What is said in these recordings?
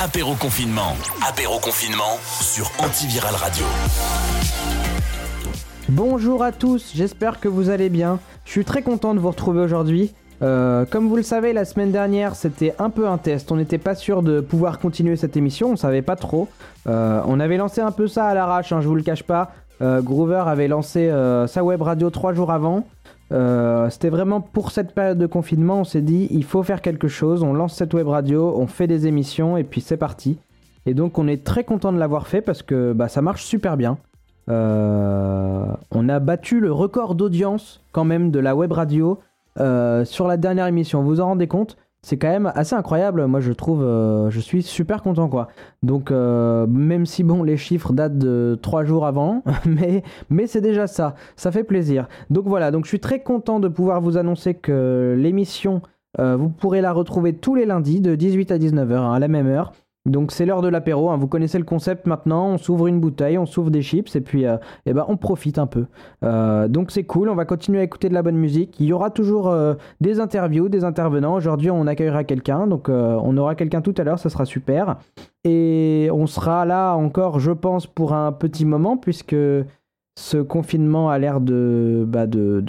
Apéro confinement. Apéro confinement sur Antiviral Radio. Bonjour à tous, j'espère que vous allez bien. Je suis très content de vous retrouver aujourd'hui. Euh, comme vous le savez, la semaine dernière, c'était un peu un test. On n'était pas sûr de pouvoir continuer cette émission, on savait pas trop. Euh, on avait lancé un peu ça à l'arrache, hein, je vous le cache pas. Euh, Groover avait lancé sa web radio trois jours avant. C'était vraiment pour cette période de confinement, on s'est dit il faut faire quelque chose, on lance cette web radio, on fait des émissions et puis c'est parti. Et donc on est très content de l'avoir fait parce que bah, ça marche super bien. on a battu le record d'audience quand même de la web radio euh, sur la dernière émission. Vous vous en rendez compte? C'est quand même assez incroyable. Moi, je trouve, euh, je suis super content, quoi. Donc, euh, même si bon, les chiffres datent de trois jours avant, mais, mais c'est déjà ça. Ça fait plaisir. Donc voilà. Donc, je suis très content de pouvoir vous annoncer que l'émission, vous pourrez la retrouver tous les lundis de 18 à 19h hein, à la même heure. Donc c'est l'heure de l'apéro, hein. vous connaissez le concept maintenant, on s'ouvre une bouteille, on s'ouvre des chips et puis euh, eh ben, on profite un peu. Euh, donc c'est cool, on va continuer à écouter de la bonne musique. Il y aura toujours euh, des interviews, des intervenants. Aujourd'hui on accueillera quelqu'un, donc on aura quelqu'un tout à l'heure, ça sera super. Et on sera là encore, je pense, pour un petit moment puisque ce confinement a l'air de, bah de,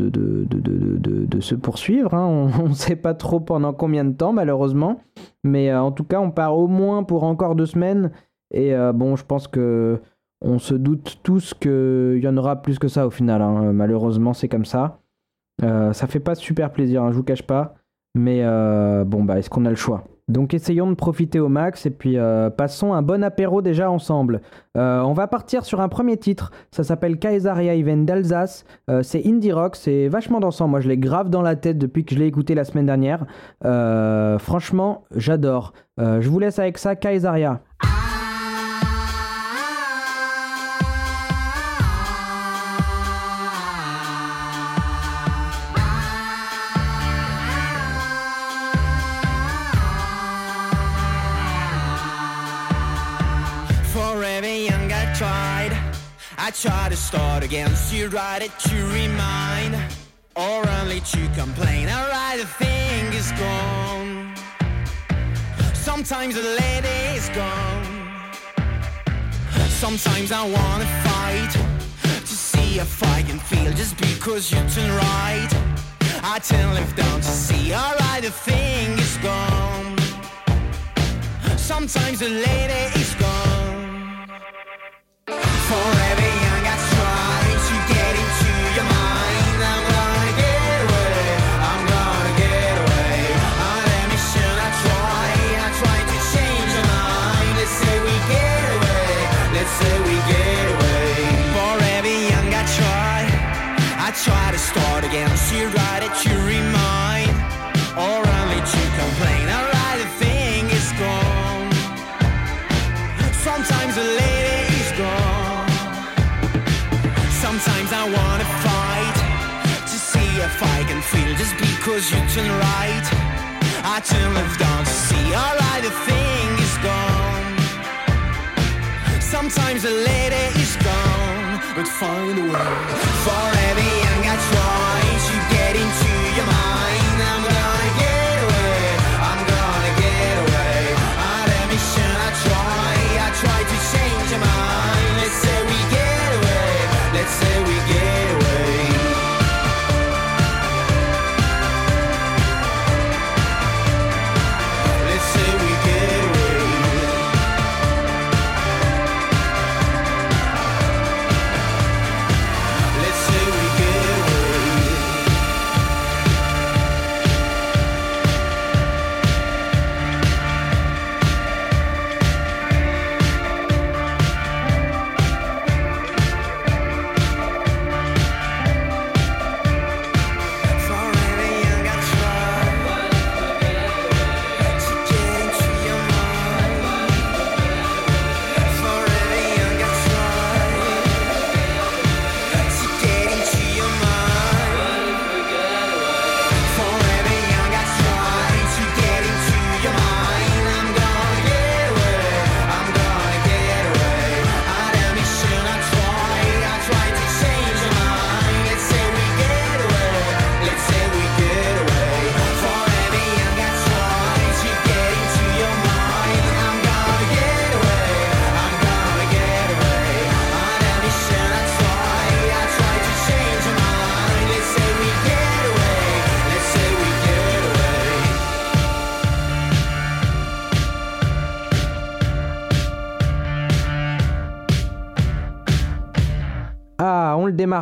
se poursuivre. Hein. On ne sait pas trop pendant combien de temps, malheureusement. Mais euh, en tout cas, on part au moins pour encore deux semaines. Et euh, bon, je pense que on se doute tous qu'il y en aura plus que ça au final. Hein. Malheureusement, c'est comme ça. Euh, ça fait pas super plaisir, hein, je vous cache pas. Mais bon, bah, est-ce qu'on a le choix? Donc essayons de profiter au max et puis euh, passons un bon apéro déjà ensemble. Euh, on va partir sur un premier titre, ça s'appelle Kaisaria Even d'Alsace, euh, c'est indie rock, c'est vachement dansant, moi je l'ai grave dans la tête depuis que je l'ai écouté la semaine dernière. franchement, j'adore. je vous laisse avec ça, Kaisaria. Write it to remind, or only to complain. I write the thing is gone. Sometimes the lady is gone. Sometimes I wanna fight to see if I can feel just because you turn right. I turn left down to see. Alright, the thing is gone. Sometimes the lady is gone. Forever. Because you turn right. I turn left down to see. Alright, the thing is gone. Sometimes the lady is gone, but find a way for every young I try.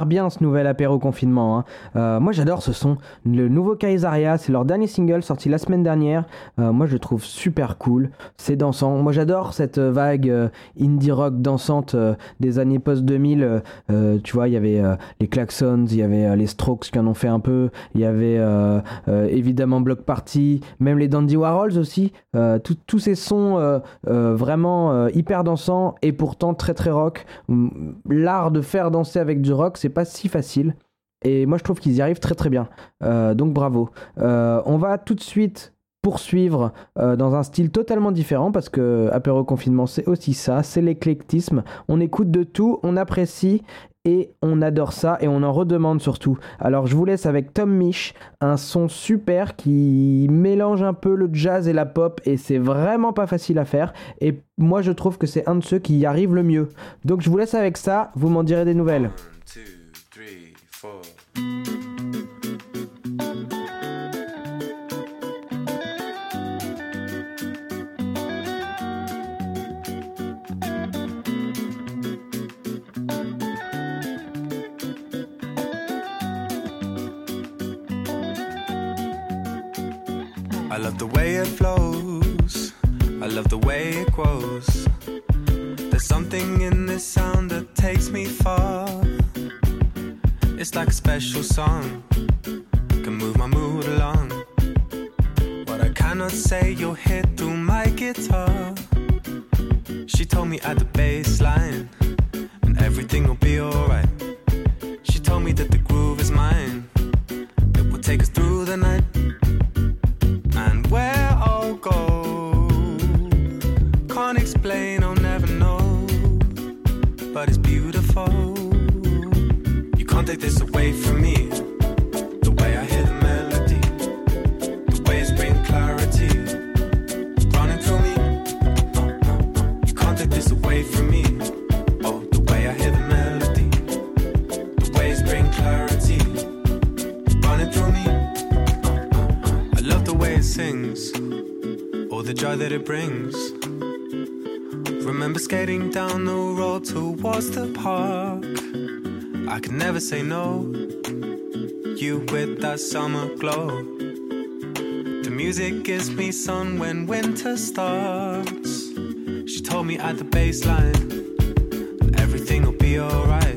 Bien ce nouvel apéro confinement. hein. Euh, moi j'adore ce son. Le nouveau Kaisaria, c'est leur dernier single sorti la semaine dernière. Euh, moi je le trouve super cool. C'est dansant. Moi j'adore cette vague euh, indie rock dansante des années post-2000. Euh, euh, tu vois, il y avait les Klaxons, il y avait les Strokes qui en ont fait un peu. Il y avait évidemment Block Party, même les Dandy Warhols aussi. Tous ces sons vraiment hyper dansants et pourtant très très rock. Hum, L'art de faire danser avec du rock, c'est pas si facile. Et moi je trouve qu'ils y arrivent très très bien. Euh, donc bravo. Euh, on va tout de suite poursuivre euh, dans un style totalement différent parce que apéro confinement c'est aussi ça, c'est l'éclectisme. On écoute de tout, on apprécie et on adore ça et on en redemande surtout. Alors je vous laisse avec Tom Misch, un son super qui mélange un peu le jazz et la pop et c'est vraiment pas facile à faire et moi je trouve que c'est un de ceux qui y arrive le mieux. Donc je vous laisse avec ça, vous m'en direz des nouvelles. Four. I love the way it flows. I love the way it grows. There's something in this sound that takes me far. It's like a special song, can move my mood along. What I cannot say, you'll hear through my guitar. She told me at the bass line, and everything will be alright. She told me that the away from me. The way I hear the melody, the way it's bringing clarity, running through me. You can't take this away from me. Oh, the way I hear the melody, the way it's bringing clarity, running through me. I love the way it sings, all the joy that it brings. Remember skating down the road towards the park. I could never say no. You with that summer glow. The music gives me sun when winter starts. She told me at the baseline that everything will be alright.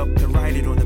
up and write it on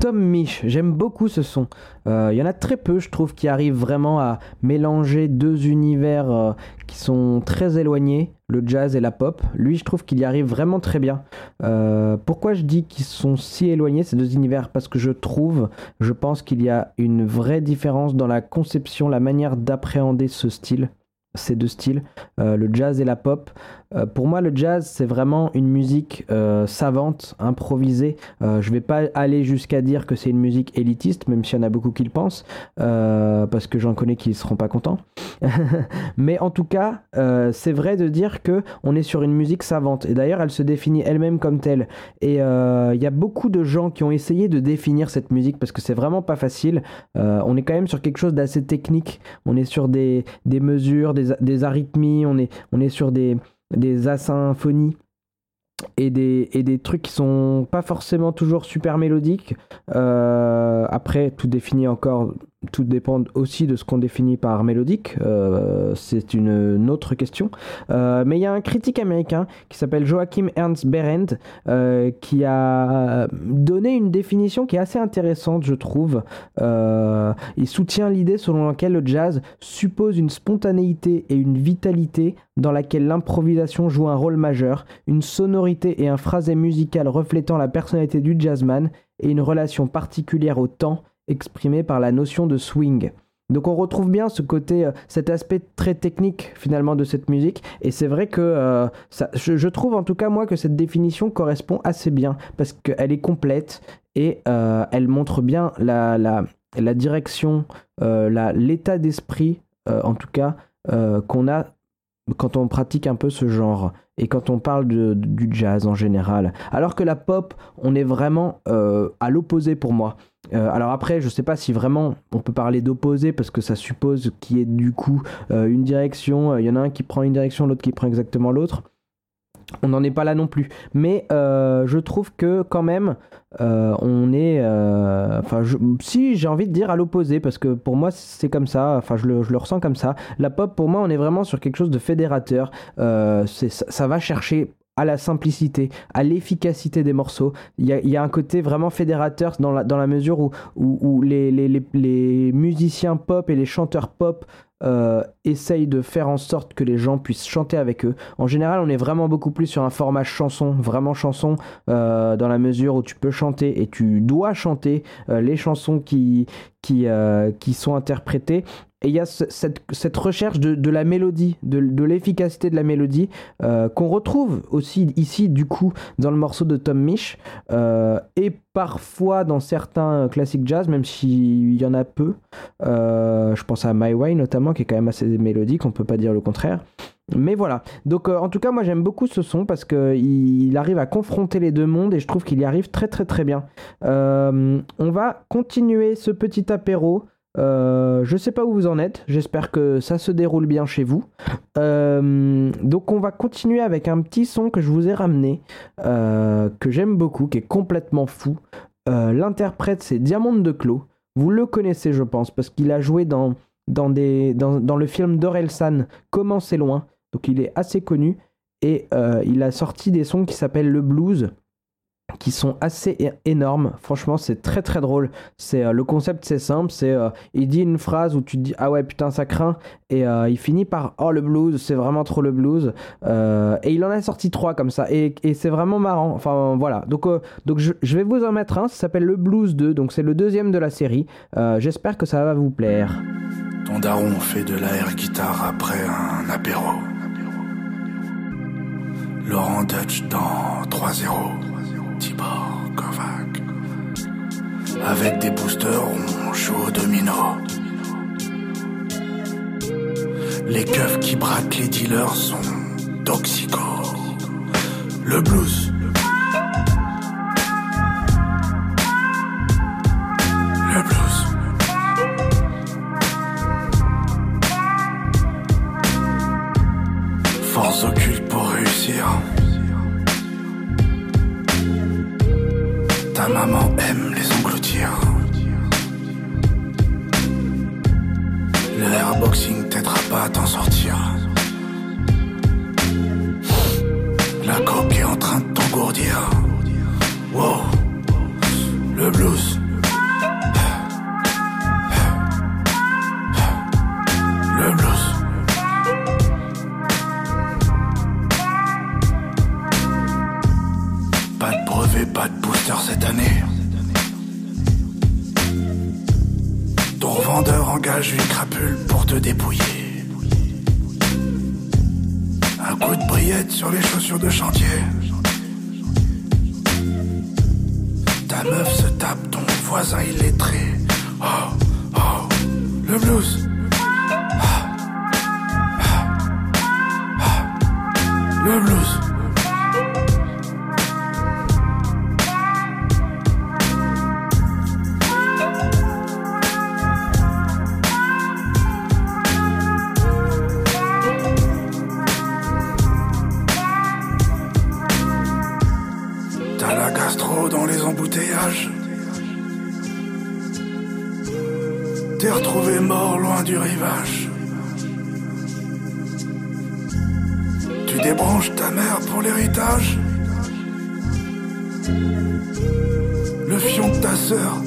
Tom Misch, j'aime beaucoup ce son. Euh, Il y en a très peu, je trouve, qui arrivent vraiment à mélanger deux univers euh, qui sont très éloignés, le jazz et la pop. Lui, je trouve qu'il y arrive vraiment très bien. Euh, pourquoi je dis qu'ils sont si éloignés, ces deux univers? Parce que je trouve, je pense qu'il y a une vraie différence dans la conception, la manière d'appréhender ce style ces deux styles, euh, le jazz et la pop. Euh, pour moi, le jazz, c'est vraiment une musique euh, savante, improvisée. Euh, je vais pas aller jusqu'à dire que c'est une musique élitiste, même s'il y en a beaucoup qui le pensent, euh, parce que j'en connais qui ne seront pas contents. Mais en tout cas, c'est vrai de dire que on est sur une musique savante. Et d'ailleurs, elle se définit elle-même comme telle. Et il y a beaucoup de gens qui ont essayé de définir cette musique parce que c'est vraiment pas facile. On est quand même sur quelque chose d'assez technique. On est sur des, des mesures, des, des arythmies, on est, on est sur des, des asymphonies et des, et des trucs qui sont pas forcément toujours super mélodiques. Euh, après, tout définit encore, tout dépend aussi de ce qu'on définit par mélodique. Euh, c'est une, autre question. Euh, mais il y a un critique américain qui s'appelle Joachim Ernst Berendt euh, qui a donné une définition qui est assez intéressante, je trouve. Il soutient l'idée selon laquelle le jazz suppose une spontanéité et une vitalité dans laquelle l'improvisation joue un rôle majeur, une sonorité et un phrasé musical reflétant la personnalité du jazzman et une relation particulière au temps exprimée par la notion de swing. Donc on retrouve bien ce côté, euh, cet aspect très technique finalement de cette musique. Et c'est vrai que euh, ça, je, trouve en tout cas moi que cette définition correspond assez bien parce qu'elle est complète et euh, elle montre bien la, la, direction, l'état d'esprit en tout cas qu'on a quand on pratique un peu ce genre et quand on parle de- du jazz en général. Alors que la pop, on est vraiment euh, à l'opposé pour moi. Euh, alors après, je sais pas si vraiment on peut parler d'opposé parce que ça suppose qu'il y ait du coup euh, une direction. Il y en a un qui prend une direction, l'autre qui prend exactement l'autre. On n'en est pas là non plus. Mais euh, je trouve que quand même, euh, on est... euh, Enfin, si j'ai envie de dire à l'opposé, parce que pour moi c'est comme ça, enfin je le, ressens comme ça. La pop, pour moi, on est vraiment sur quelque chose de fédérateur. Ça, va chercher à la simplicité, à l'efficacité des morceaux. Il y a, un côté vraiment fédérateur dans la, mesure où, les musiciens pop et les chanteurs pop euh, essayent de faire en sorte que les gens puissent chanter avec eux. En général, on est vraiment beaucoup plus sur un format chanson, vraiment chanson, euh, dans la mesure où tu peux chanter et tu dois chanter euh, les chansons qui, qui, euh, qui sont interprétées. Et il y a ce- cette, cette recherche de, de la mélodie, de, de l'efficacité de la mélodie, euh, qu'on retrouve aussi ici, du coup, dans le morceau de Tom Misch, euh, et parfois dans certains classiques jazz, même s'il y en a peu. Je pense à My Way notamment, qui est quand même assez mélodique, on peut pas dire le contraire. Mais voilà. Donc, euh, en tout cas, moi j'aime beaucoup ce son parce qu'il il arrive à confronter les deux mondes et je trouve qu'il y arrive très très très bien. Euh, on va continuer ce petit apéro. Euh, je sais pas où vous en êtes. J'espère que ça se déroule bien chez vous. Euh, donc, on va continuer avec un petit son que je vous ai ramené, que j'aime beaucoup, qui est complètement fou. L'interprète, c'est Diamond de Clos. Vous le connaissez, je pense, parce qu'il a joué dans, dans, dans le film d'Orelsan, Comment c'est loin. Donc il est assez connu. Et euh, il a sorti des sons qui s'appellent Le Blues, qui sont assez énormes. Franchement, c'est très très drôle. C'est euh, Le concept, c'est simple. C'est euh, Il dit une phrase où tu te dis Ah ouais, putain, ça craint. Et il finit par Oh, le blues, c'est vraiment trop le blues. Et il en a sorti trois comme ça. Et, c'est vraiment marrant. Enfin voilà. Donc, donc je, vais vous en mettre un. Ça s'appelle Le Blues 2. Donc c'est le deuxième de la série. J'espère que ça va vous plaire. Ton daron fait de guitare après un apéro. Laurent Dutch dans 3-0. Tibor Kovac. Avec des boosters, on joue au domino. Les keufs qui braquent les dealers sont toxico. Le blues.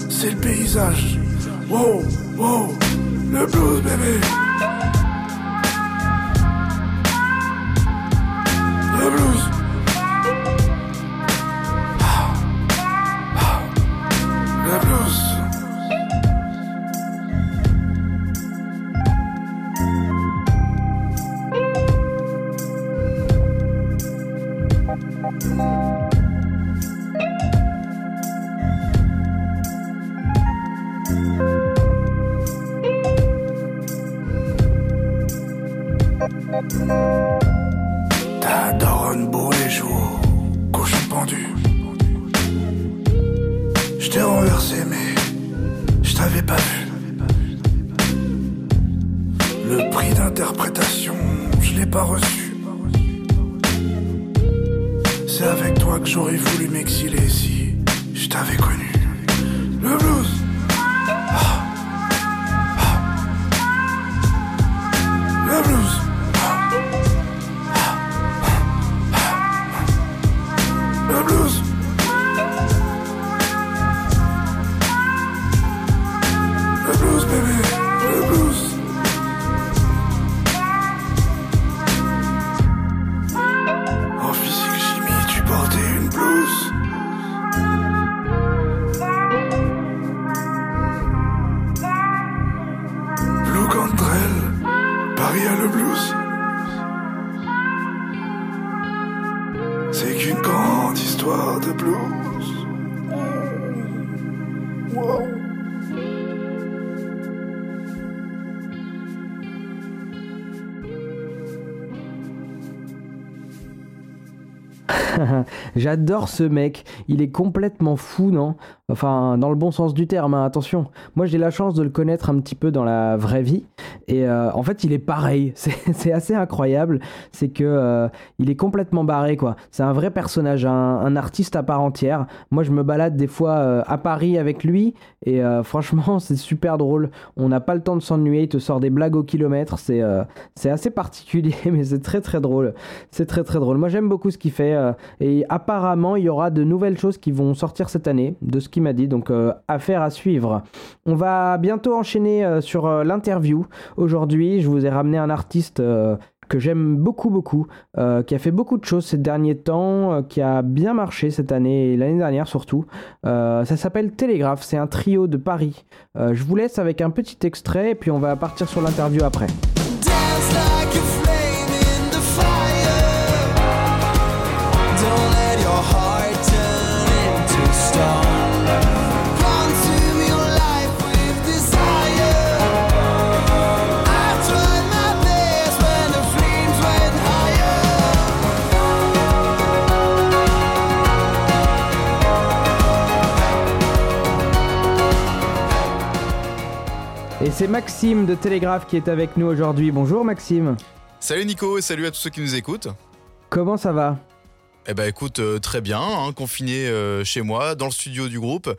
C'est le paysage. Wow, wow, le blues bébé. J'adore ce mec. Il est complètement fou, non? Enfin, dans le bon sens du terme, hein, attention. Moi, j'ai la chance de le connaître un petit peu dans la vraie vie. Et euh, en fait, il est pareil. C'est assez incroyable. C'est que euh, il est complètement barré, quoi. C'est un vrai personnage, un, artiste à part entière. Moi, je me balade des fois euh, à Paris avec lui. Et franchement, c'est super drôle. On n'a pas le temps de s'ennuyer. Il te sort des blagues au kilomètre. C'est c'est assez particulier, mais c'est très très drôle. C'est très très drôle. Moi, j'aime beaucoup ce qu'il fait. et apparemment, il y aura de nouvelles choses qui vont sortir cette année, de ce qu'il m'a dit. Donc, affaire à suivre. On va bientôt enchaîner sur l'interview. Aujourd'hui, je vous ai ramené un artiste euh, que j'aime beaucoup, beaucoup, euh, qui a fait beaucoup de choses ces derniers temps, euh, qui a bien marché cette année et l'année dernière surtout. Ça s'appelle Télégraphe, c'est un trio de Paris. Je vous laisse avec un petit extrait et puis on va partir sur l'interview après. C'est Maxime de Télégraphe qui est avec nous aujourd'hui. Bonjour Maxime, Salut Nico et salut à tous ceux qui nous écoutent. comment ça va? Eh ben écoute, euh, très bien, hein, confiné euh, chez moi, dans le studio du groupe.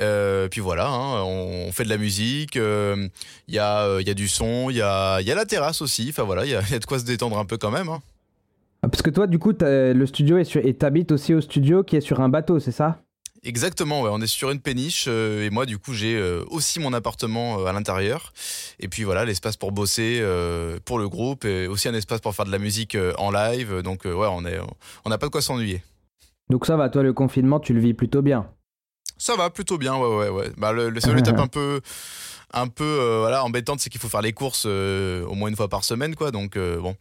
Euh, puis voilà, hein, on, on fait de la musique, il y, a, il y a du son, il y a, il y a la terrasse aussi. Enfin voilà, il y a, il y a de quoi se détendre un peu quand même. hein. Ah, Parce que toi, du coup, le studio est sur... et t'habites aussi au studio qui est sur un bateau, c'est ça? Exactement, ouais, on est sur une péniche euh, et moi du coup j'ai euh, aussi mon appartement euh, à l'intérieur et puis voilà l'espace pour bosser pour le groupe et aussi un espace pour faire de la musique en live donc ouais on est on n'a pas de quoi s'ennuyer. Donc ça va, toi, le confinement, tu le vis plutôt bien? Ça va plutôt bien, ouais, ouais, ouais. Bah, le, le seul étape un peu, un peu, voilà, embêtante, c'est qu'il faut faire les courses au moins une fois par semaine, quoi. Donc bon,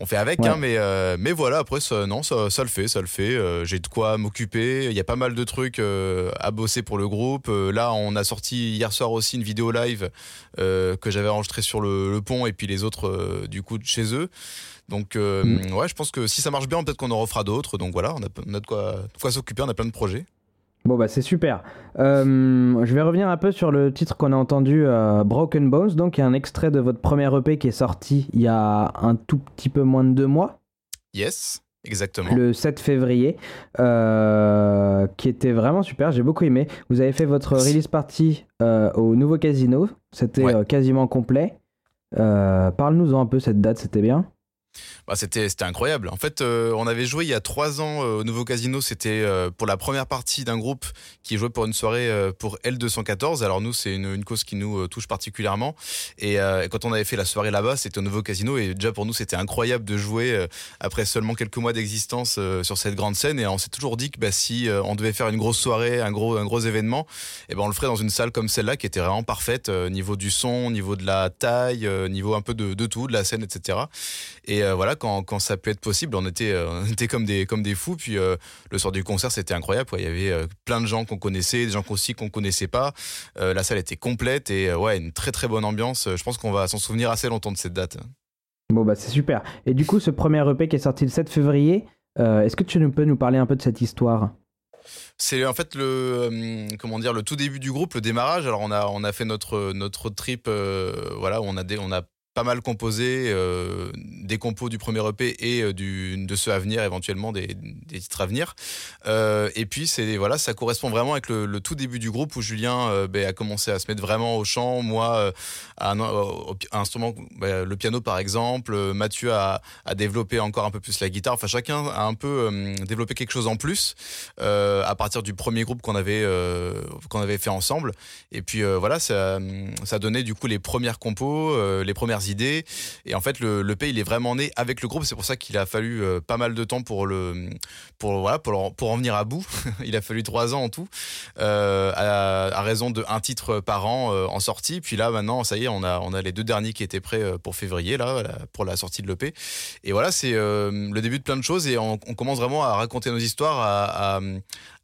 on fait avec, Ouais. hein, mais, euh, mais voilà. Après, ça, non, ça, ça le fait, ça le fait. Euh, J'ai de quoi m'occuper. Il y a pas mal de trucs euh, à bosser pour le groupe. Là, on a sorti hier soir aussi une vidéo live que j'avais enregistrée sur le, le pont et puis les autres du coup de chez eux. Donc Mm. ouais, je pense que si ça marche bien, peut-être qu'on en refera d'autres. Donc voilà, on a, on a de quoi, de quoi s'occuper. On a plein de projets. Bon, bah c'est super. Euh, je vais revenir un peu sur le titre qu'on a entendu, euh, Broken Bones. Donc, il y a un extrait de votre premier EP qui est sorti il y a un tout petit peu moins de deux mois. Yes, exactement. le 7 février, euh, qui était vraiment super, j'ai beaucoup aimé. Vous avez fait votre release party au nouveau casino, c'était Ouais. quasiment complet. Parle-nous-en un peu cette date, c'était bien. Bah, c'était incroyable. En fait, euh, on avait joué il y a trois ans euh, au nouveau casino. C'était euh, pour la première partie d'un groupe qui jouait pour une soirée pour L214. Alors nous, c'est une, cause qui nous touche particulièrement. Et, quand on avait fait la soirée là-bas, c'était au nouveau casino. Et déjà pour nous, c'était incroyable de jouer après seulement quelques mois d'existence sur cette grande scène. Et on s'est toujours dit que bah, si on devait faire une grosse soirée, un gros un gros événement, et ben on le ferait dans une salle comme celle-là qui était vraiment parfaite niveau du son, niveau de la taille, niveau un peu de, de tout, de la scène, etc. Et euh, voilà, quand, quand ça peut être possible, on était, euh, on était comme, des, comme des fous. Puis euh, le soir du concert, c'était incroyable. quoi. Il y avait euh, plein de gens qu'on connaissait, des gens aussi qu'on connaissait pas. La salle était complète et ouais, une très très bonne ambiance. Je pense qu'on va s'en souvenir assez longtemps de cette date. Bon, bah c'est super. Et du coup, ce premier EP qui est sorti le 7 février, est-ce que tu peux nous parler un peu de cette histoire? C'est en fait le comment dire le tout début du groupe, le démarrage. Alors on a on a fait notre notre trip, euh, voilà, où on a des, on a pas mal composé euh, des compos du premier EP et euh, du, de ceux à venir éventuellement des, des titres à venir. Euh, et puis c'est voilà, ça correspond vraiment avec le, tout début du groupe où Julien ben, a commencé à se mettre vraiment au chant, moi à un, instrument, ben, le piano par exemple, Mathieu a, a développé encore un peu plus la guitare. Enfin chacun a un peu développé quelque chose en plus à partir du premier groupe qu'on avait qu'on avait fait ensemble. Et puis voilà, ça, ça donnait du coup les premières compos, les premières idées. Et en fait, le, le P, il est vraiment né avec le groupe. C'est pour ça qu'il a fallu euh, pas mal de temps pour le pour voilà pour, pour en venir à bout. il a fallu trois ans en tout, euh, à, raison de un titre par an euh, en sortie. Puis là, maintenant, ça y est, on a on a les deux derniers qui étaient prêts pour février là, pour la sortie de l'EP. Et voilà, c'est le début de plein de choses et on, commence vraiment à raconter nos histoires, à,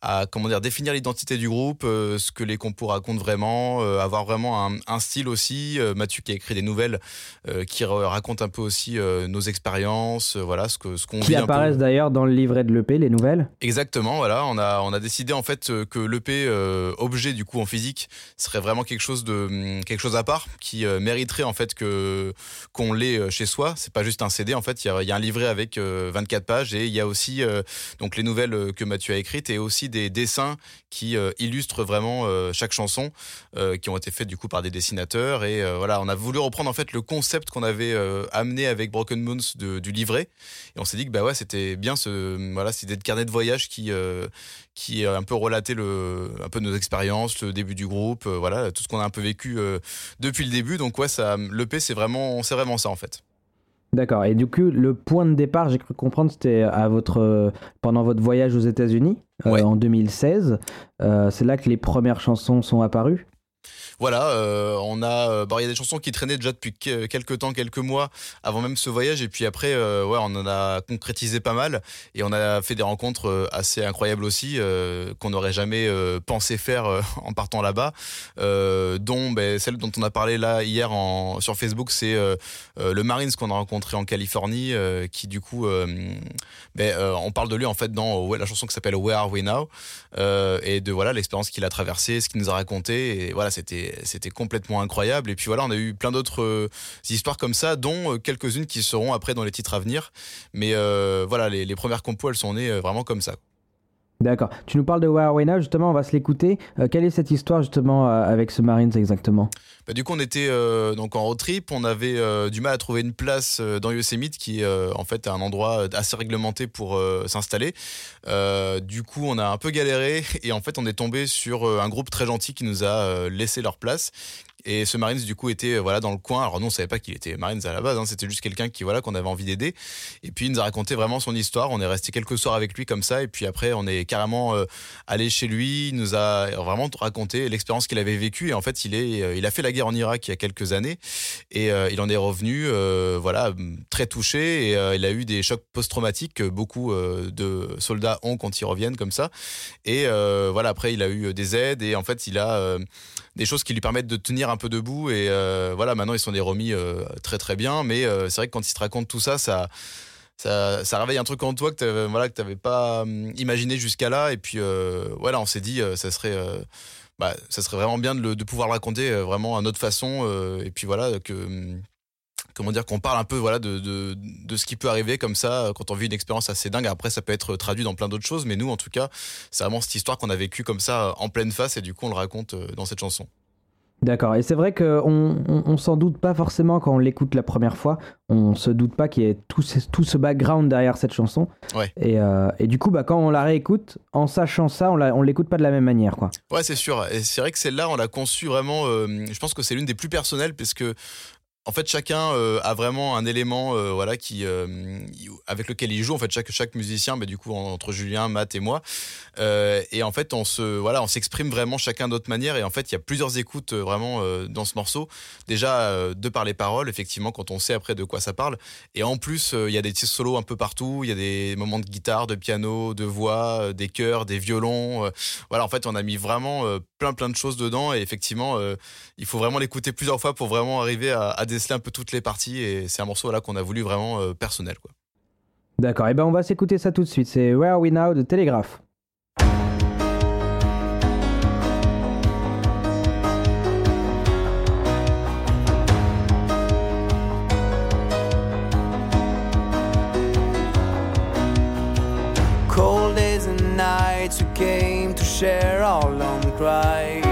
à, comment dire définir l'identité du groupe, euh, ce que les compos racontent vraiment, euh, avoir vraiment un, un style aussi. Euh, Mathieu qui a écrit des nouvelles qui ra- racontent un peu aussi nos expériences, voilà ce que ce qu'on Qui apparaissent d'ailleurs dans le livret de l'EP, les nouvelles. Exactement, voilà, on a on a décidé en fait que l'EP objet du coup en physique serait vraiment quelque chose de hum, quelque chose à part qui mériterait en fait que qu'on l'ait chez soi. C'est pas juste un CD en fait, il y a, il y a un livret avec euh, 24 pages et il y a aussi donc les nouvelles que Mathieu a écrites et aussi des dessins qui euh, illustrent vraiment euh, chaque chanson euh, qui ont été faits du coup par des dessinateurs et voilà, on a voulu reprendre en fait le concept qu'on avait amené avec Broken Moons du livret et on s'est dit que bah ouais, c'était bien ce voilà, cette idée de carnet de voyage qui qui un peu relaté le un peu nos expériences, le début du groupe, voilà, tout ce qu'on a un peu vécu depuis le début. Donc ouais, ça l'EP c'est vraiment c'est vraiment ça en fait. D'accord. Et du coup, le point de départ, j'ai cru comprendre, c'était à votre euh, pendant votre voyage aux États-Unis euh, en 2016. Euh, c'est là que les premières chansons sont apparues? Voilà, euh, on a, euh, bon, il y a des chansons qui traînaient déjà depuis que- quelques temps, quelques mois avant même ce voyage, et puis après, euh, ouais, on en a concrétisé pas mal, et on a fait des rencontres assez incroyables aussi, qu'on n'aurait jamais pensé faire en partant là-bas, dont ben, celle dont on a parlé là hier en, sur Facebook, c'est le Marines qu'on a rencontré en Californie, qui du coup, euh, on parle de lui en fait dans la chanson qui s'appelle Where Are We Now, et de voilà l'expérience qu'il a traversée, ce qu'il nous a raconté, et voilà, c'était complètement incroyable. Et puis voilà, on a eu plein d'autres histoires comme ça, dont quelques-unes qui seront après dans les titres à venir. Mais voilà, les, les premières compos, elles sont nées vraiment comme ça. D'accord. Tu nous parles de Now, justement, on va se l'écouter. Euh, quelle est cette histoire, justement, euh, avec ce Marines exactement? Bah, Du coup, on était euh, donc en road trip, on avait du mal à trouver une place dans Yosemite, qui est en fait un endroit assez réglementé pour s'installer. du coup, on a un peu galéré et en fait, on est tombé sur un groupe très gentil qui nous a laissé leur place, et ce Marines, du coup, était voilà, dans le coin. Alors, nous, on savait pas qu'il était Marines à la base. Hein. C'était juste quelqu'un qui, voilà, qu'on avait envie d'aider. Et puis, il nous a raconté vraiment son histoire. On est resté quelques soirs avec lui comme ça. Et puis après, on est carrément euh, allé chez lui. Il nous a vraiment raconté l'expérience qu'il avait vécue. Et en fait, il, est, euh, il a fait la guerre en Irak il y a quelques années. Et euh, il en est revenu, voilà, très touché. Et il a eu des chocs post-traumatiques que beaucoup de soldats ont quand ils reviennent comme ça. Et voilà, après, il a eu des aides. Et en fait, il a des choses qui lui permettent de tenir un peu debout. Et euh, voilà, maintenant ils sont des remis euh, très très bien. Mais euh, c'est vrai que quand ils te racontent tout ça, ça, ça, réveille un truc en toi que tu voilà, pas hum, imaginé jusqu'à là. Et puis voilà, on s'est dit, ça serait. Bah, ça serait vraiment bien de, pouvoir raconter vraiment à notre façon et puis voilà que hum, comment dire qu'on parle un peu voilà de, de, de, ce qui peut arriver comme ça quand on vit une expérience assez dingue après ça peut être traduit dans plein d'autres choses mais nous en tout cas c'est vraiment cette histoire qu'on a vécue comme ça en pleine face et du coup on le raconte euh, dans cette chanson D'accord, et c'est vrai qu'on on, on, s'en doute pas forcément quand on l'écoute la première fois, on se doute pas qu'il y ait tout ce, tout ce background derrière cette chanson. Ouais. Et, euh, et, du coup, bah, quand on la réécoute, en sachant ça, on, on l'écoute pas de la même manière. Quoi. Ouais, c'est sûr. Et c'est vrai que celle-là, on l'a conçue vraiment, euh, je pense que c'est l'une des plus personnelles, parce que en fait, chacun euh, a vraiment un élément, euh, voilà, qui euh, avec lequel il joue. En fait, chaque chaque musicien, bah, du coup, entre Julien, Matt et moi, et en fait, on se, voilà, on s'exprime vraiment chacun d'autre manière. Et en fait, il y a plusieurs écoutes vraiment dans ce morceau. Déjà, de par les paroles, effectivement, quand on sait après de quoi ça parle. Et en plus, il y a des petits solos un peu partout. Il y a des moments de guitare, de piano, de voix, des chœurs, des violons. voilà, en fait, on a mis vraiment plein plein de choses dedans. Et effectivement, il faut vraiment l'écouter plusieurs fois pour vraiment arriver à, à déceler un peu toutes les parties et c'est un morceau là qu'on a voulu vraiment euh, personnel quoi. D'accord, et ben on va s'écouter ça tout de suite, c'est Where Are We Now de Télégraphe. Cold days and nights we came to share our long cries.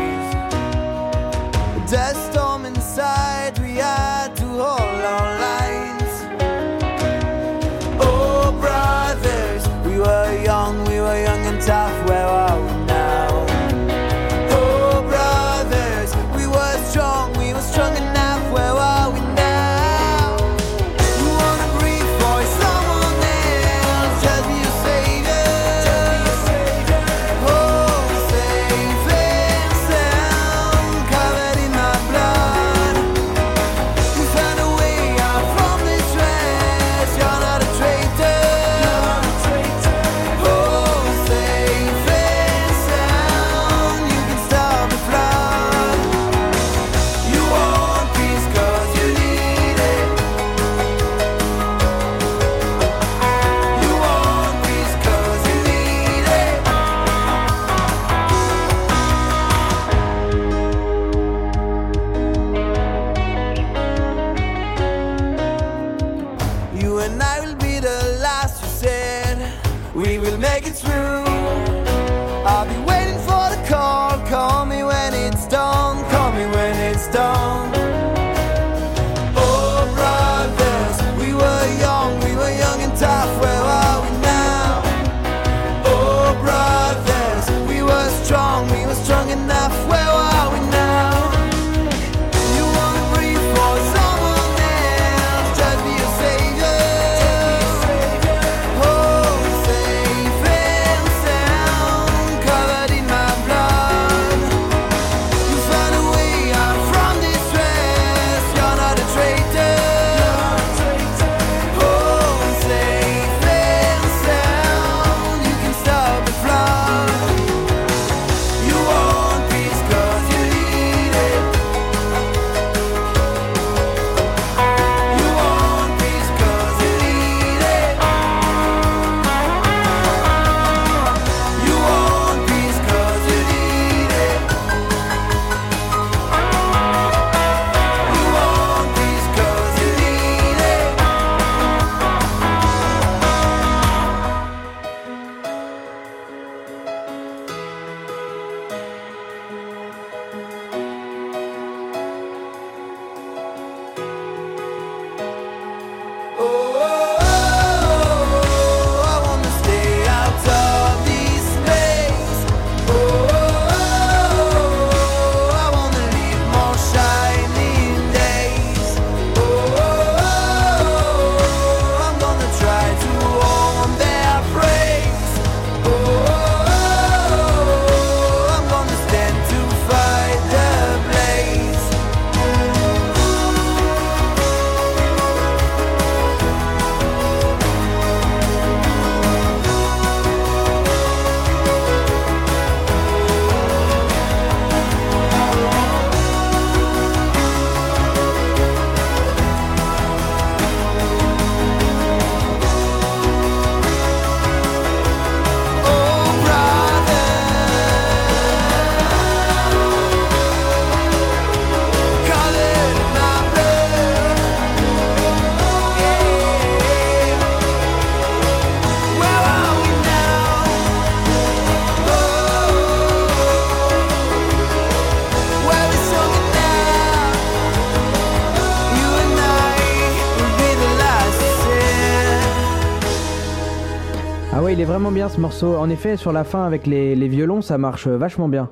Morceau. En effet, sur la fin avec les, les violons, ça marche vachement bien.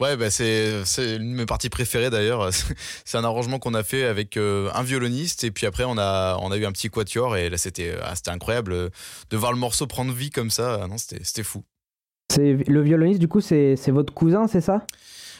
Ouais, bah c'est une de mes parties préférées d'ailleurs. C'est un arrangement qu'on a fait avec euh, un violoniste et puis après on a on a eu un petit quatuor et là c'était ah, c'était incroyable euh, de voir le morceau prendre vie comme ça. Ah Non, c'était fou. C'est le violoniste, du coup, c'est votre cousin, c'est ça?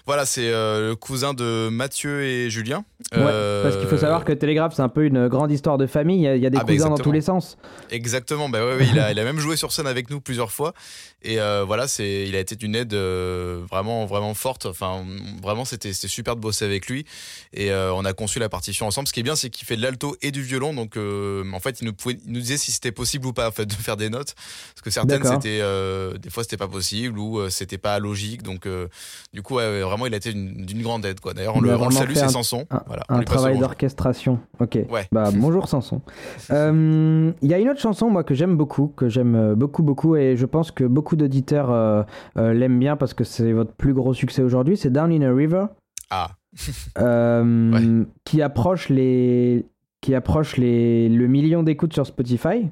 Voilà, c'est euh, le cousin de Mathieu et Julien. Ouais. Euh, Parce qu'il faut savoir que Télégraphe, c'est un peu une grande histoire de famille. Il y a, il y a des Ah bah cousins dans tous les sens. Exactement, bah ouais, ouais, il, a, il a même joué sur scène avec nous plusieurs fois. Et euh, voilà, c'est, il a été d'une aide euh, vraiment, vraiment forte. Enfin, vraiment, c'était, c'était super de bosser avec lui. Et on a conçu la partition ensemble. Ce qui est bien, c'est qu'il fait de l'alto et du violon. Donc, en fait, il nous, pouvait, il nous disait si c'était possible ou pas en fait, de faire des notes. Parce que certaines, D'accord. c'était, des fois, c'était pas possible ou c'était pas logique. Donc, du coup, ouais, vraiment, il a été d'une, grande aide. Quoi. D'ailleurs, on le, on salue, c'est Sanson. Un, Voilà, travail d'orchestration. Ok. Ouais. Bah bonjour Sanson. Euh, Il y a une autre chanson moi que j'aime beaucoup, que j'aime euh, beaucoup beaucoup et je pense que beaucoup d'auditeurs euh, euh, l'aiment bien parce que c'est votre plus gros succès aujourd'hui. C'est Down in a River, Ah, qui approche les qui approche les le million d'écoutes sur Spotify.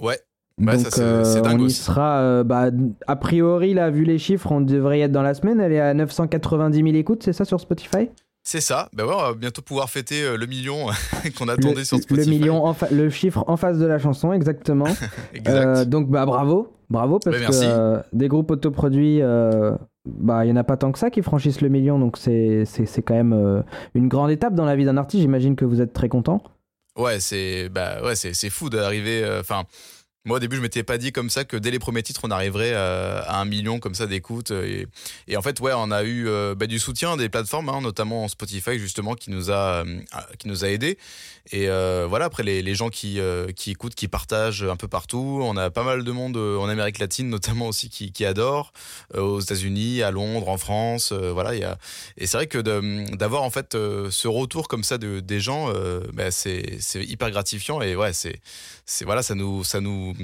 ouais. Ouais, Donc ça, dingue on y sera, euh, bah, a priori là vu les chiffres, on devrait y être dans la semaine. Elle est à 990 000 écoutes, c'est ça sur Spotify? C'est ça. Ben ouais, on va bientôt pouvoir fêter euh, le million qu'on le, attendait sur le Spotify. million, en fa- le chiffre en face de la chanson, exactement. Exact. Euh, donc bah bravo, bravo parce que euh, des groupes autoproduits, euh, bah il y en a pas tant que ça qui franchissent le million, donc c'est quand même euh, une grande étape dans la vie d'un artiste. J'imagine que vous êtes très content. Ouais, c'est bah ouais, c'est c'est fou d'arriver. euh, Enfin, moi au début, je m'étais pas dit comme ça que dès les premiers titres, on arriverait euh, à un million comme ça d'écoutes. euh, Et, en fait, ouais, on a eu euh, bah, du soutien des plateformes, hein, notamment Spotify justement, qui nous a qui nous a aidés. Et voilà, après les, gens qui qui écoutent, qui partagent un peu partout. On a pas mal de monde en Amérique latine, notamment aussi qui adore. aux États-Unis, à Londres, en France. voilà, il y a et c'est vrai que d'avoir en fait ce retour comme ça de, des gens, bah, c'est hyper gratifiant et ouais, c'est voilà, ça nous ça nous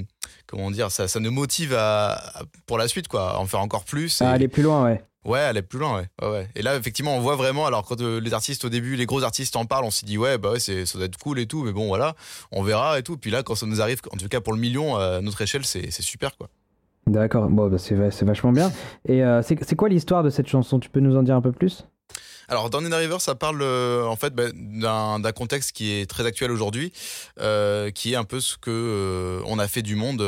comment dire, ça ça nous motive à, à- pour la suite quoi, à en faire encore plus. et- À aller plus loin, ouais. Ouais, aller plus loin, ouais. ouais, ouais. Et là, effectivement, on voit vraiment. Alors, quand euh, les artistes au début, les gros artistes en parlent, on s'est dit ouais, bah ouais, c'est ça doit être cool et tout, mais bon, voilà, on verra et tout. Puis là, quand ça nous arrive, en tout cas pour le million, à notre échelle, c'est c'est super quoi. D'accord, bon bah, c'est va- c'est vachement bien. Et euh, c'est c'est quoi l'histoire de cette chanson? Tu peux nous en dire un peu plus? Alors, Down in a River, ça parle euh, en fait bah, d'un contexte qui est très actuel aujourd'hui, euh, qui est un peu ce que euh, on a fait du monde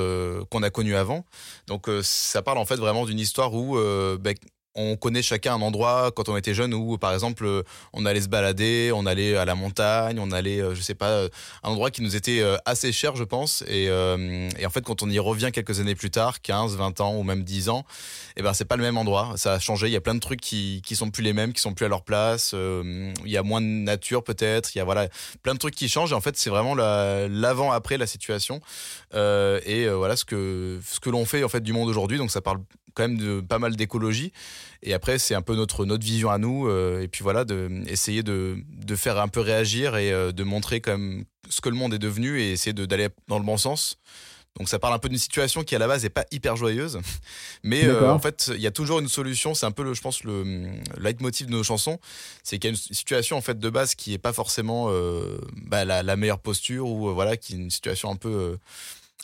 qu'on a connu avant. Donc, ça parle en fait vraiment d'une histoire où bah, on connaît chacun un endroit quand on était jeune où, par exemple, euh, on allait se balader, on allait à la montagne, on allait, euh, je sais pas, euh, un endroit qui nous était assez cher, je pense. Et, et en fait, quand on y revient quelques années plus tard, 15, 20 ans ou même 10 ans, eh ben c'est pas le même endroit. Ça a changé. Il y a plein de trucs qui qui sont plus les mêmes, qui sont plus à leur place. Il y a moins de nature peut-être. Il y a voilà plein de trucs qui changent. Et en fait, c'est vraiment la- l'avant après la situation. Et voilà ce que ce que l'on fait en fait du monde aujourd'hui. Donc ça parle quand même de pas mal d'écologie. Et après, c'est un peu notre notre vision à nous. euh, et puis voilà, de essayer de de faire un peu réagir et euh, de montrer quand même ce que le monde est devenu et essayer d'aller dans le bon sens. Donc ça parle un peu d'une situation qui à la base est pas hyper joyeuse, mais euh, en fait il y a toujours une solution. C'est un peu le, je pense le hum, leitmotiv de nos chansons, c'est qu'il y a une situation en fait de base qui est pas forcément euh, bah, la, la meilleure posture ou euh, voilà qui est une situation un peu euh,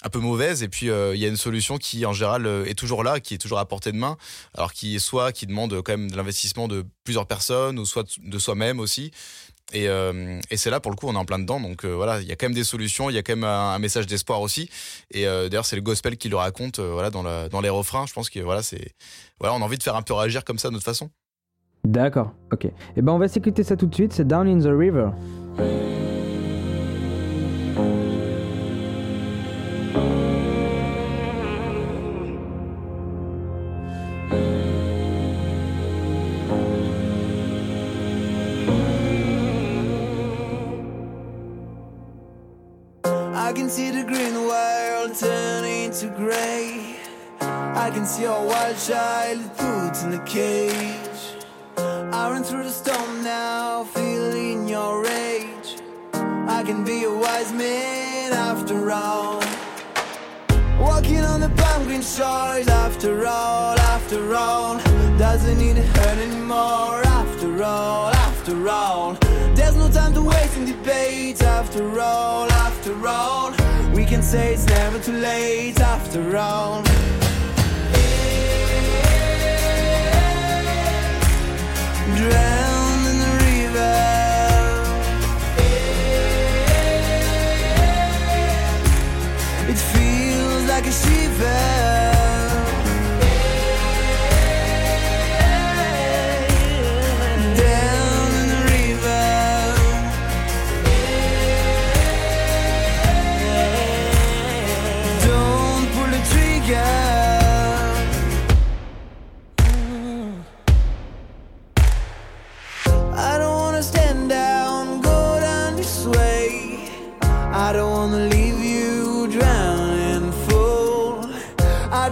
un peu mauvaise et puis euh, il y a une solution qui en général euh, est toujours là, qui est toujours à portée de main, alors qui est soit qui demande quand même de l'investissement de plusieurs personnes ou soit de soi-même aussi. Et, euh, c'est là pour le coup on est en plein dedans donc euh, voilà il y a quand même des solutions il y a quand même un, message d'espoir aussi et euh, d'ailleurs c'est le gospel qui le raconte euh, voilà dans, dans les refrains je pense que voilà c'est voilà on a envie de faire un peu réagir comme ça de notre façon D'accord, ok. Et ben on va s'écouter ça tout de suite. C'est Down in the River.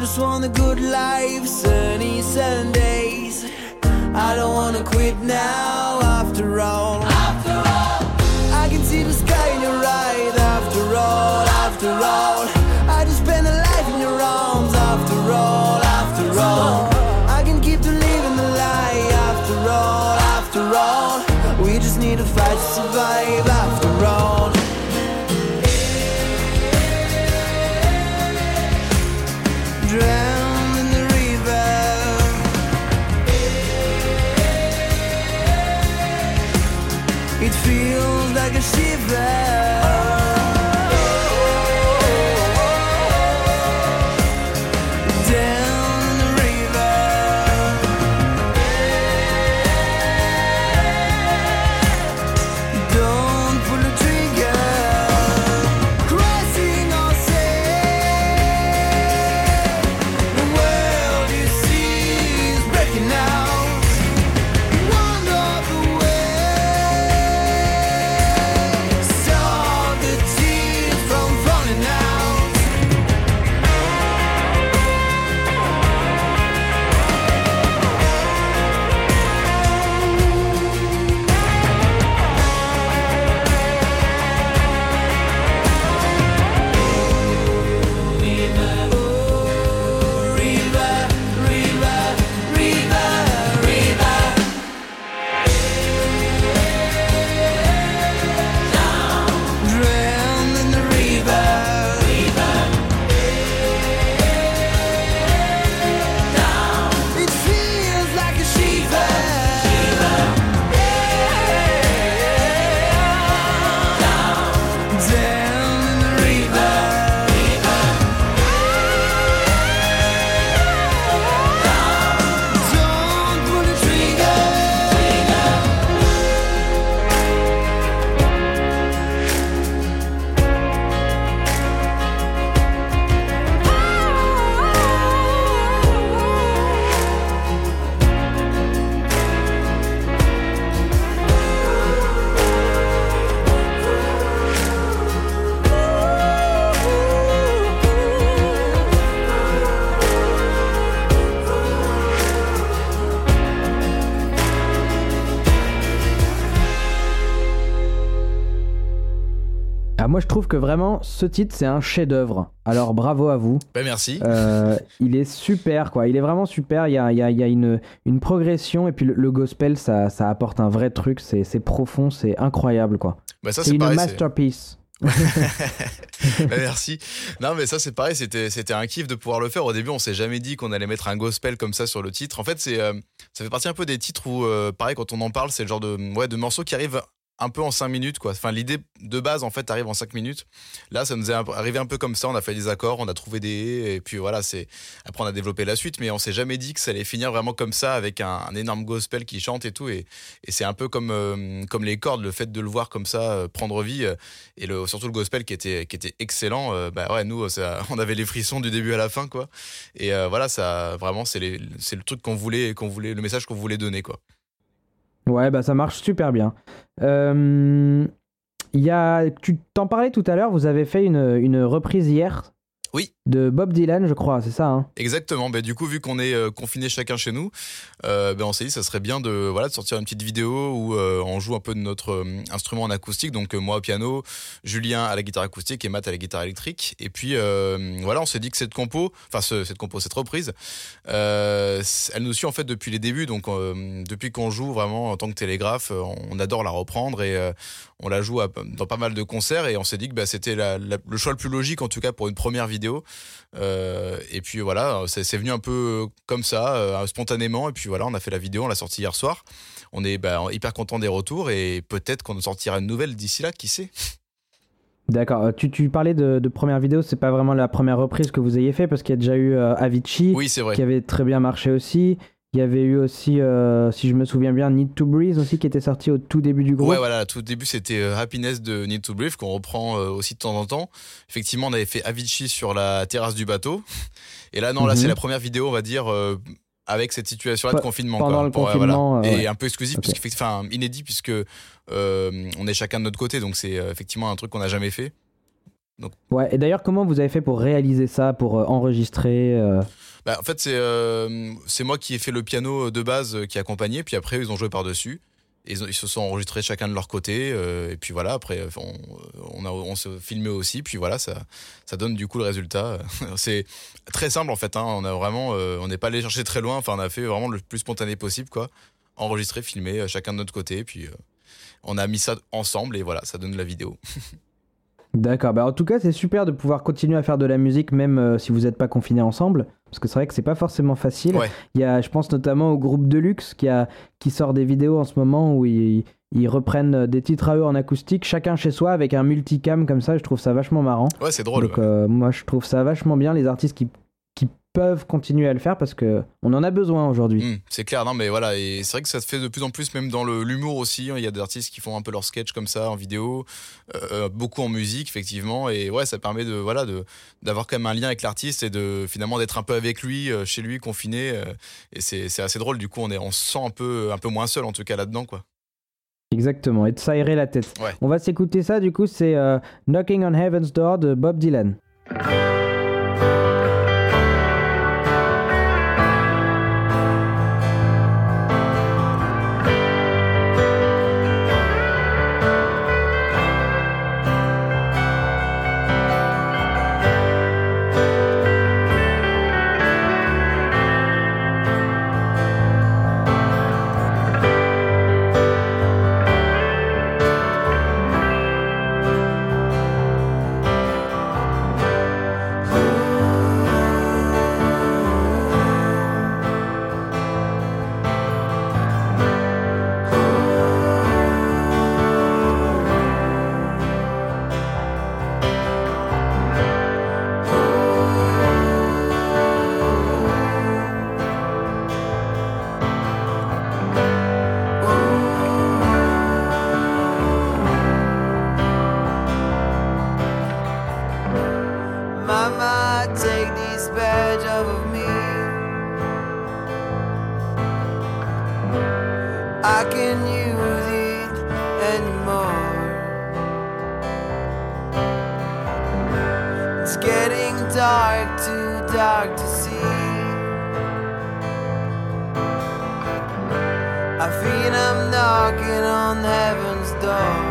Just want a good life, sunny Sundays. I don't wanna quit now, after all. After all, moi, je trouve que vraiment, ce titre, c'est un chef-d'œuvre. Alors, bravo à vous. Bah, merci. Euh, il est super, quoi. Il est vraiment super. Il y a, il y a- il y a une, une progression. Et puis, le, le gospel, ça, ça apporte un vrai truc. C'est profond, c'est incroyable, quoi. Ça, C'est une pareil. masterpiece. Bah, merci. Non, mais ça, c'est pareil. C'était, c'était un kiff de pouvoir le faire. Au début, on s'est jamais dit qu'on allait mettre un gospel comme ça sur le titre. En fait, c'est, euh, ça fait partie un peu des titres où, euh, pareil, quand on en parle, c'est le genre de, ouais, de morceaux qui arrivent un peu en 5 minutes, quoi. Enfin, l'idée de base, en fait, arrive en 5 minutes. Là, ça nous est arrivé un peu comme ça. On a fait des accords, on a trouvé des, et puis voilà, c'est, après, on a développé la suite, mais on s'est jamais dit que ça allait finir vraiment comme ça avec un, énorme gospel qui chante et tout. Et, c'est un peu comme, euh, comme les cordes, le fait de le voir comme ça euh, prendre vie. euh, et le, surtout le gospel qui était, qui était excellent. bah ouais, nous, ça, on avait les frissons du début à la fin, quoi. Et voilà, ça, vraiment, c'est c'est le truc qu'on voulait, qu'on voulait, le message qu'on voulait donner, quoi. Ouais, bah ça marche super bien. Euh, y a, tu t'en parlais tout à l'heure, vous avez fait une reprise hier? Oui. De Bob Dylan, je crois, c'est ça. Hein Exactement. Ben, du coup, vu qu'on est euh, confinés chacun chez nous, euh, ben, on s'est dit ça serait bien de, voilà, de sortir une petite vidéo où euh, on joue un peu de notre euh, instrument en acoustique. Donc, euh, moi au piano, Julien à la guitare acoustique et Matt à la guitare électrique. Et puis, voilà, on s'est dit que cette compo, enfin, ce- cette compo, cette reprise, elle nous suit en fait depuis les débuts. Donc, depuis qu'on joue vraiment en tant que télégraphe, on adore la reprendre et on la joue dans pas mal de concerts. Et on s'est dit que bah, c'était le choix le plus logique, en tout cas pour une première vidéo. Euh, et puis voilà, c'est venu un peu comme ça, euh, spontanément. Et puis voilà, on a fait la vidéo, on l'a sortie hier soir. On est bah, hyper content des retours et peut-être qu'on en sortira une nouvelle d'ici là, qui sait. D'accord. Euh, Tu, tu parlais de, de première vidéo, c'est pas vraiment la première reprise que vous ayez fait parce qu'il y a déjà eu euh, Avicii Oui, vrai. qui avait très bien marché aussi. Il y avait eu aussi, euh, si je me souviens bien, Need to Breathe aussi qui était sorti au tout début du groupe. Ouais, voilà, tout début c'était euh, Happiness de Need to Breathe qu'on reprend euh, aussi de temps en temps. Effectivement, on avait fait Avicii sur la terrasse du bateau. Et là, non, là, Mhm. c'est la première vidéo, on va dire, euh, avec cette situation-là de confinement. pendant quoi. le Pour- confinement, voilà. euh, Et un peu exclusif, Ok. puisque, enfin, inédit, puisque on est chacun de notre côté, donc c'est effectivement un truc qu'on n'a jamais fait. Ouais, et d'ailleurs, comment vous avez fait pour réaliser ça, pour euh, enregistrer euh, Bah, en fait, c'est euh, c'est moi qui ai fait le piano de base qui accompagnait, puis après, ils ont joué par-dessus. Ils, ils se sont enregistrés chacun de leur côté, et puis voilà, après, on, on, a, on se filmait aussi, puis voilà, ça, ça donne du coup le résultat. c'est très simple en fait, hein, on a vraiment, on n'est pas allé chercher très loin, enfin, on a fait vraiment le plus spontané possible, quoi. Enregistrer, filmer, chacun de notre côté, puis on a mis ça ensemble, et voilà, ça donne la vidéo. D'accord, bah en tout cas c'est super de pouvoir continuer à faire de la musique même euh, si vous n'êtes pas confinés ensemble, parce que c'est vrai que c'est pas forcément facile. Ouais. Il y a, je pense notamment au groupe Deluxe qui, a, qui sort des vidéos en ce moment où ils, ils reprennent des titres à eux en acoustique, chacun chez soi avec un multicam comme ça, je trouve ça vachement marrant. Ouais, c'est drôle. Donc ouais. euh, moi je trouve ça vachement bien les artistes qui, qui peuvent continuer à le faire parce que on en a besoin aujourd'hui. Mm, c'est clair, non, mais voilà, et c'est vrai que ça se fait de plus en plus, même dans l'humour aussi. hein. Il y a des artistes qui font un peu leur sketch comme ça en vidéo, euh, beaucoup en musique, effectivement, et ouais, ça permet de voilà de d'avoir quand même un lien avec l'artiste et de finalement d'être un peu avec lui, euh, chez lui, confiné, euh, et c'est c'est assez drôle. Du coup, on est, on se sent un peu un peu moins seul en tout cas là-dedans, quoi. Exactement, et de s'aérer la tête. Ouais. On va s'écouter ça du coup, c'est euh, Knocking on Heaven's Door de Bob Dylan. Dark, too dark to see. I feel I'm knocking on heaven's door.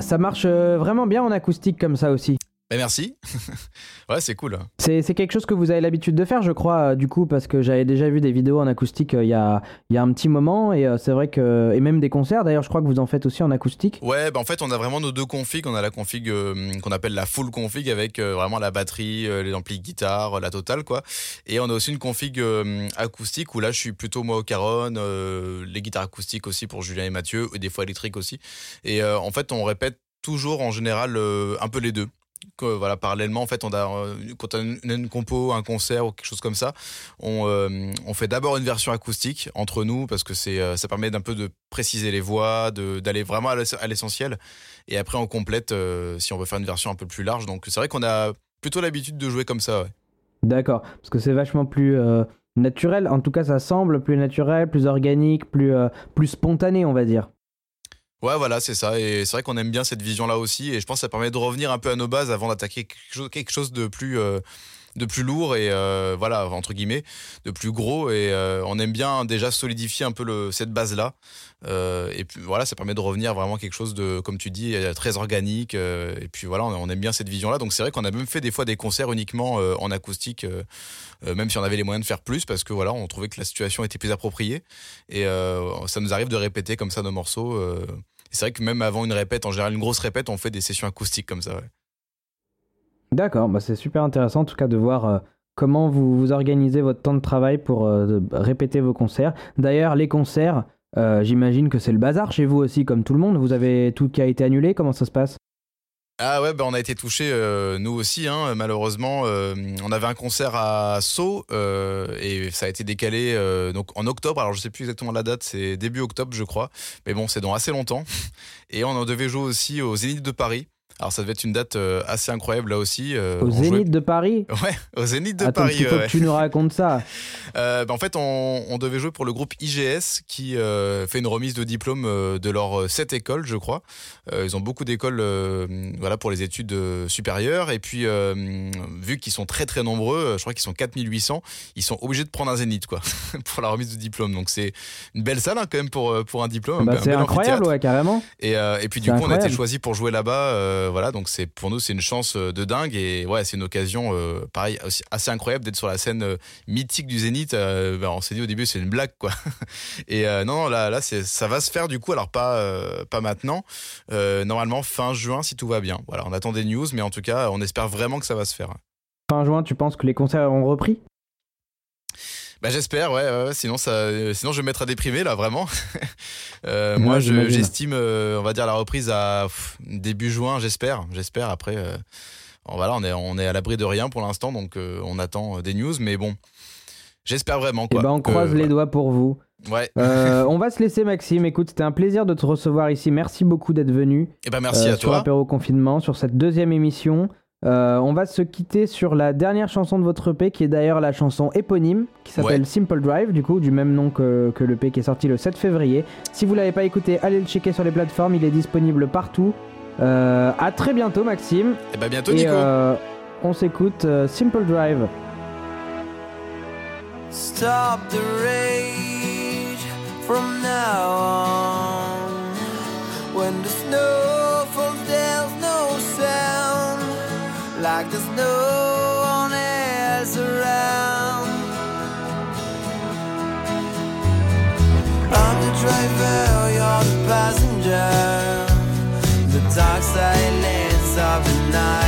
ça, marche euh, vraiment bien en acoustique comme ça aussi. Eh, merci. ouais, c'est cool. C'est c'est quelque chose que vous avez l'habitude de faire, je crois, euh, du coup, parce que j'avais déjà vu des vidéos en acoustique euh, il y, a, il y a un petit moment, et euh, c'est vrai que. Et même des concerts, d'ailleurs, je crois que vous en faites aussi en acoustique. Ouais, bah en fait, on a vraiment nos deux configs. On a la config euh, qu'on appelle la full config avec euh, vraiment la batterie, euh, les amplis guitare, la totale, quoi. Et on a aussi une config acoustique où là, je suis plutôt moi au caron, les guitares acoustiques aussi pour Julien et Mathieu, et des fois électriques aussi. Et en fait, on répète toujours en général euh, un peu les deux. Voilà, parallèlement, en fait, on a, euh, quand on a une, compo, un concert ou quelque chose comme ça, on, euh, on fait d'abord une version acoustique entre nous parce que c'est, euh, ça permet d'un peu de préciser les voix, d'aller vraiment à l'ess- à l'essentiel. Et après, on complète si on veut faire une version un peu plus large. Donc, c'est vrai qu'on a plutôt l'habitude de jouer comme ça. D'accord, parce que c'est vachement plus naturel, en tout cas, ça semble plus naturel, plus organique, plus, plus spontané, on va dire. Ouais, voilà, c'est ça. Et c'est vrai qu'on aime bien cette vision-là aussi. Et je pense que ça permet de revenir un peu à nos bases avant d'attaquer quelque chose, de plus. euh, de plus lourd et euh, voilà entre guillemets de plus gros. Et euh, on aime bien déjà solidifier un peu cette base là et puis voilà ça permet de revenir vraiment à quelque chose de comme tu dis euh, très organique euh, et puis voilà on, aime bien cette vision là donc c'est vrai qu'on a même fait des fois des concerts uniquement euh, en acoustique euh, euh, même si on avait les moyens de faire plus parce que voilà on trouvait que la situation était plus appropriée. Et euh, ça nous arrive de répéter comme ça nos morceaux euh, c'est vrai que même avant une répète, en général une grosse répète, on fait des sessions acoustiques comme ça. D'accord, bah c'est super intéressant en tout cas de voir euh, comment vous, vous organisez votre temps de travail pour euh, répéter vos concerts. D'ailleurs, les concerts, euh, j'imagine que c'est le bazar chez vous aussi, comme tout le monde. Vous avez tout qui a été annulé, comment ça se passe? Ah ouais, bah on a été touchés, nous aussi, hein, malheureusement. on avait un concert à Sceaux et ça a été décalé donc en octobre. Alors je sais plus exactement la date, c'est début octobre, je crois. Mais bon, c'est dans assez longtemps. Et on en devait jouer aussi au Zénith de Paris. Alors ça devait être une date euh, assez incroyable là aussi. euh, Au jouait- Zénith de Paris Ouais, au Zénith de Attends, Paris. il faut ouais. que tu nous racontes ça. Euh, bah, en fait, on, on devait jouer pour le groupe IGS qui euh, fait une remise de diplôme de leurs sept écoles, je crois. Euh, ils ont beaucoup d'écoles voilà, pour les études supérieures. Et puis, vu qu'ils sont très très nombreux, je crois qu'ils sont 4800, ils sont obligés de prendre un zénith quoi, pour la remise de diplôme. Donc c'est une belle salle hein, quand même pour, pour un diplôme. Bah, c'est incroyable, ouais, carrément. Et, et puis du coup, on a été choisi pour jouer là-bas. Euh, voilà, donc c'est pour nous, c'est une chance euh, de dingue. Et ouais, c'est une occasion, euh, pareil, assez incroyable d'être sur la scène mythique du Zénith. Bah, on s'est dit au début, c'est une blague, quoi. Et non, là, là, ça va se faire du coup. Alors pas, pas maintenant. Normalement fin juin, si tout va bien. Voilà, on attend des news, mais en tout cas, on espère vraiment que ça va se faire. Fin juin, tu penses que les concerts ont repris? Bah j'espère, ouais, ouais, ouais, sinon ça, euh, sinon je vais me mettre à déprimer là, vraiment. Euh, moi, je- j'estime, euh, on va dire la reprise à pff, début juin, j'espère, j'espère. Après, euh, voilà, on est, on est à l'abri de rien pour l'instant, donc on attend des news, mais bon, j'espère vraiment Eh quoi. ben, on que- croise les doigts pour vous. Ouais. On va se laisser, Maxime. Écoute, c'était un plaisir de te recevoir ici. Merci beaucoup d'être venu. Et ben merci euh, à sur toi. Apéro Confinement, sur cette deuxième émission. Euh, on va se quitter sur la dernière chanson de votre EP, qui est d'ailleurs la chanson éponyme, qui s'appelle Ouais. Simple Drive, du coup, du même nom que, que l'EP qui est sorti le 7 février. Si vous l'avez pas écouté, allez le checker sur les plateformes, il est disponible partout. Euh, à très bientôt, Maxime. Et ben bientôt, Et Nico. euh, on s'écoute euh, Simple Drive. Stop the rage from now on. When the snow driver, you're the passenger. The dark silence of the night.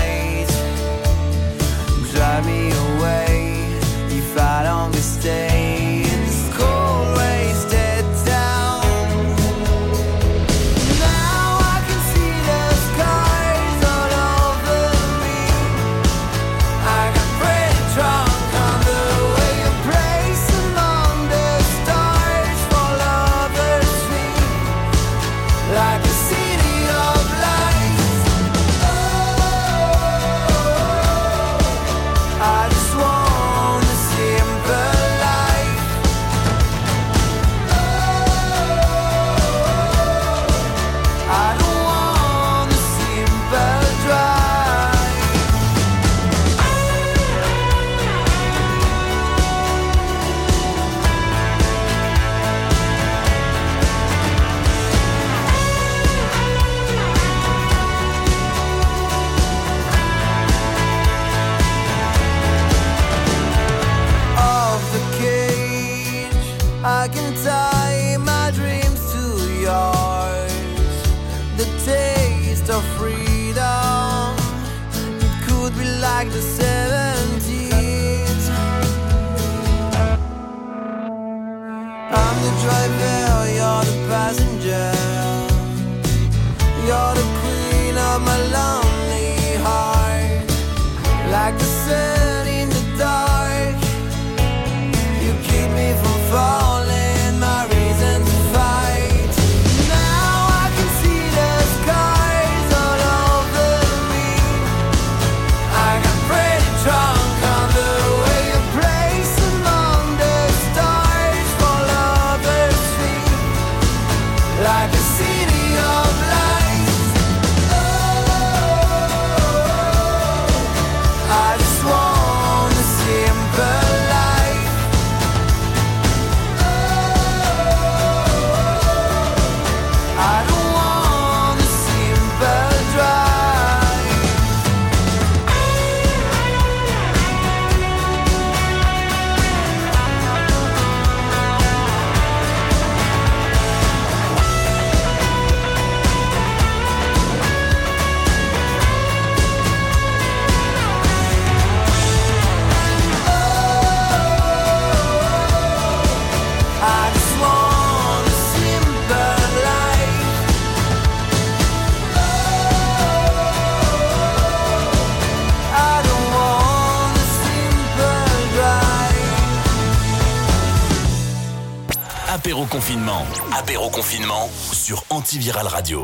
Antiviral Radio.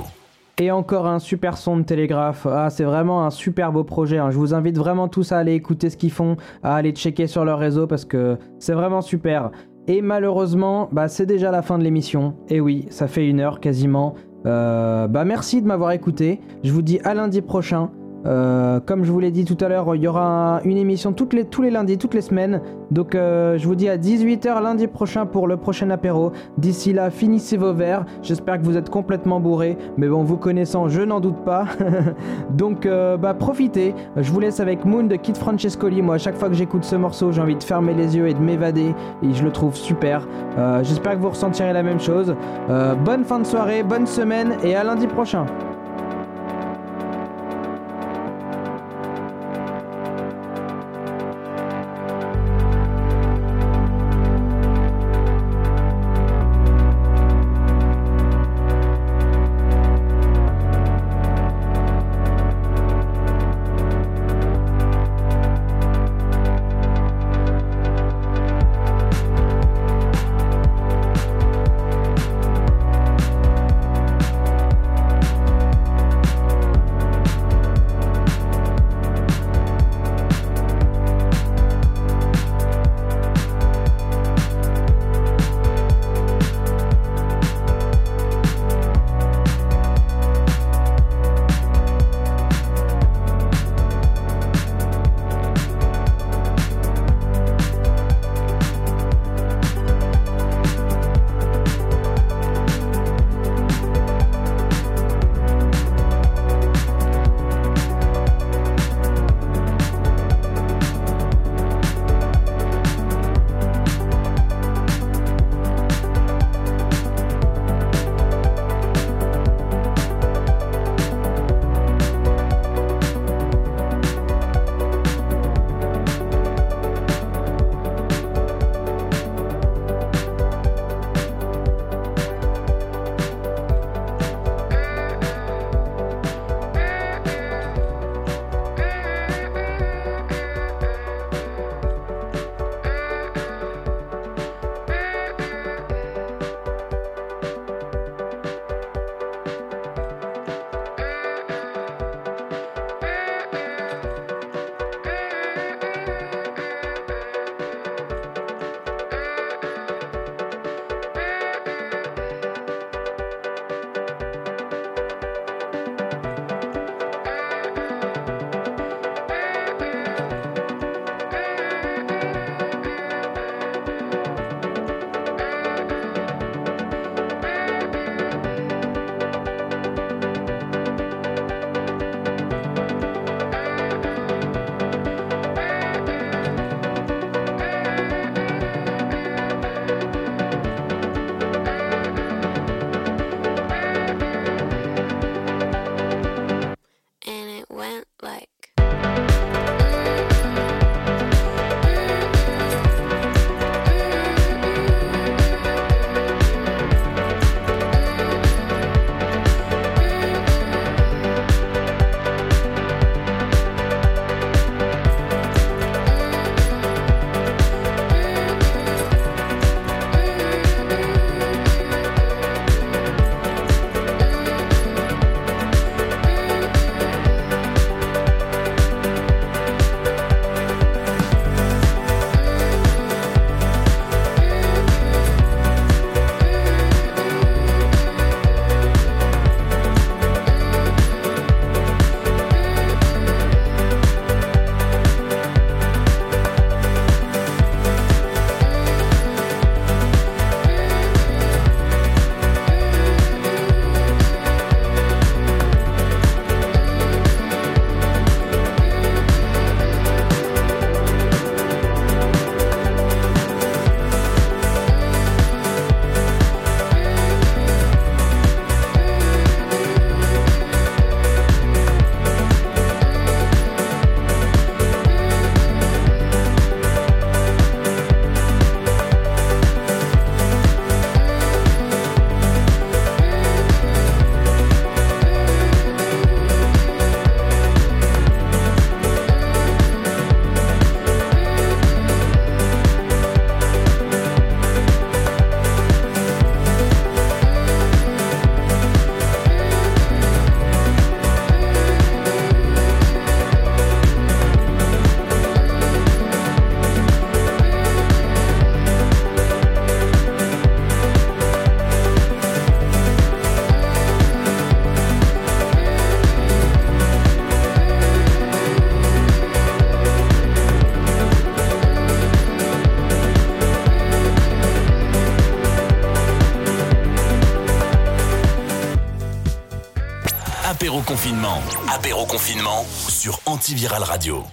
Et encore un super son de Télégraphe. Ah, c'est vraiment un super beau projet. hein. Je vous invite vraiment tous à aller écouter ce qu'ils font, à aller checker sur leur réseau parce que c'est vraiment super. Et malheureusement, bah, c'est déjà la fin de l'émission. Et oui, ça fait une heure quasiment. Euh, bah, merci de m'avoir écouté. Je vous dis à lundi prochain. Euh, comme je vous l'ai dit tout à l'heure, il y aura une émission toutes les, tous les lundis, toutes les semaines. Donc euh, je vous dis à 18h lundi prochain pour le prochain apéro. D'ici là, finissez vos verres. J'espère que vous êtes complètement bourrés. Mais bon, vous connaissant, je n'en doute pas. Donc euh, bah profitez. Je vous laisse avec Moon de Kid Francescoli. Moi, à chaque fois que j'écoute ce morceau, j'ai envie de fermer les yeux et de m'évader. Et je le trouve super. J'espère que vous ressentirez la même chose. Bonne fin de soirée, bonne semaine et à lundi prochain. Confinement. Apéro confinement sur Antiviral Radio.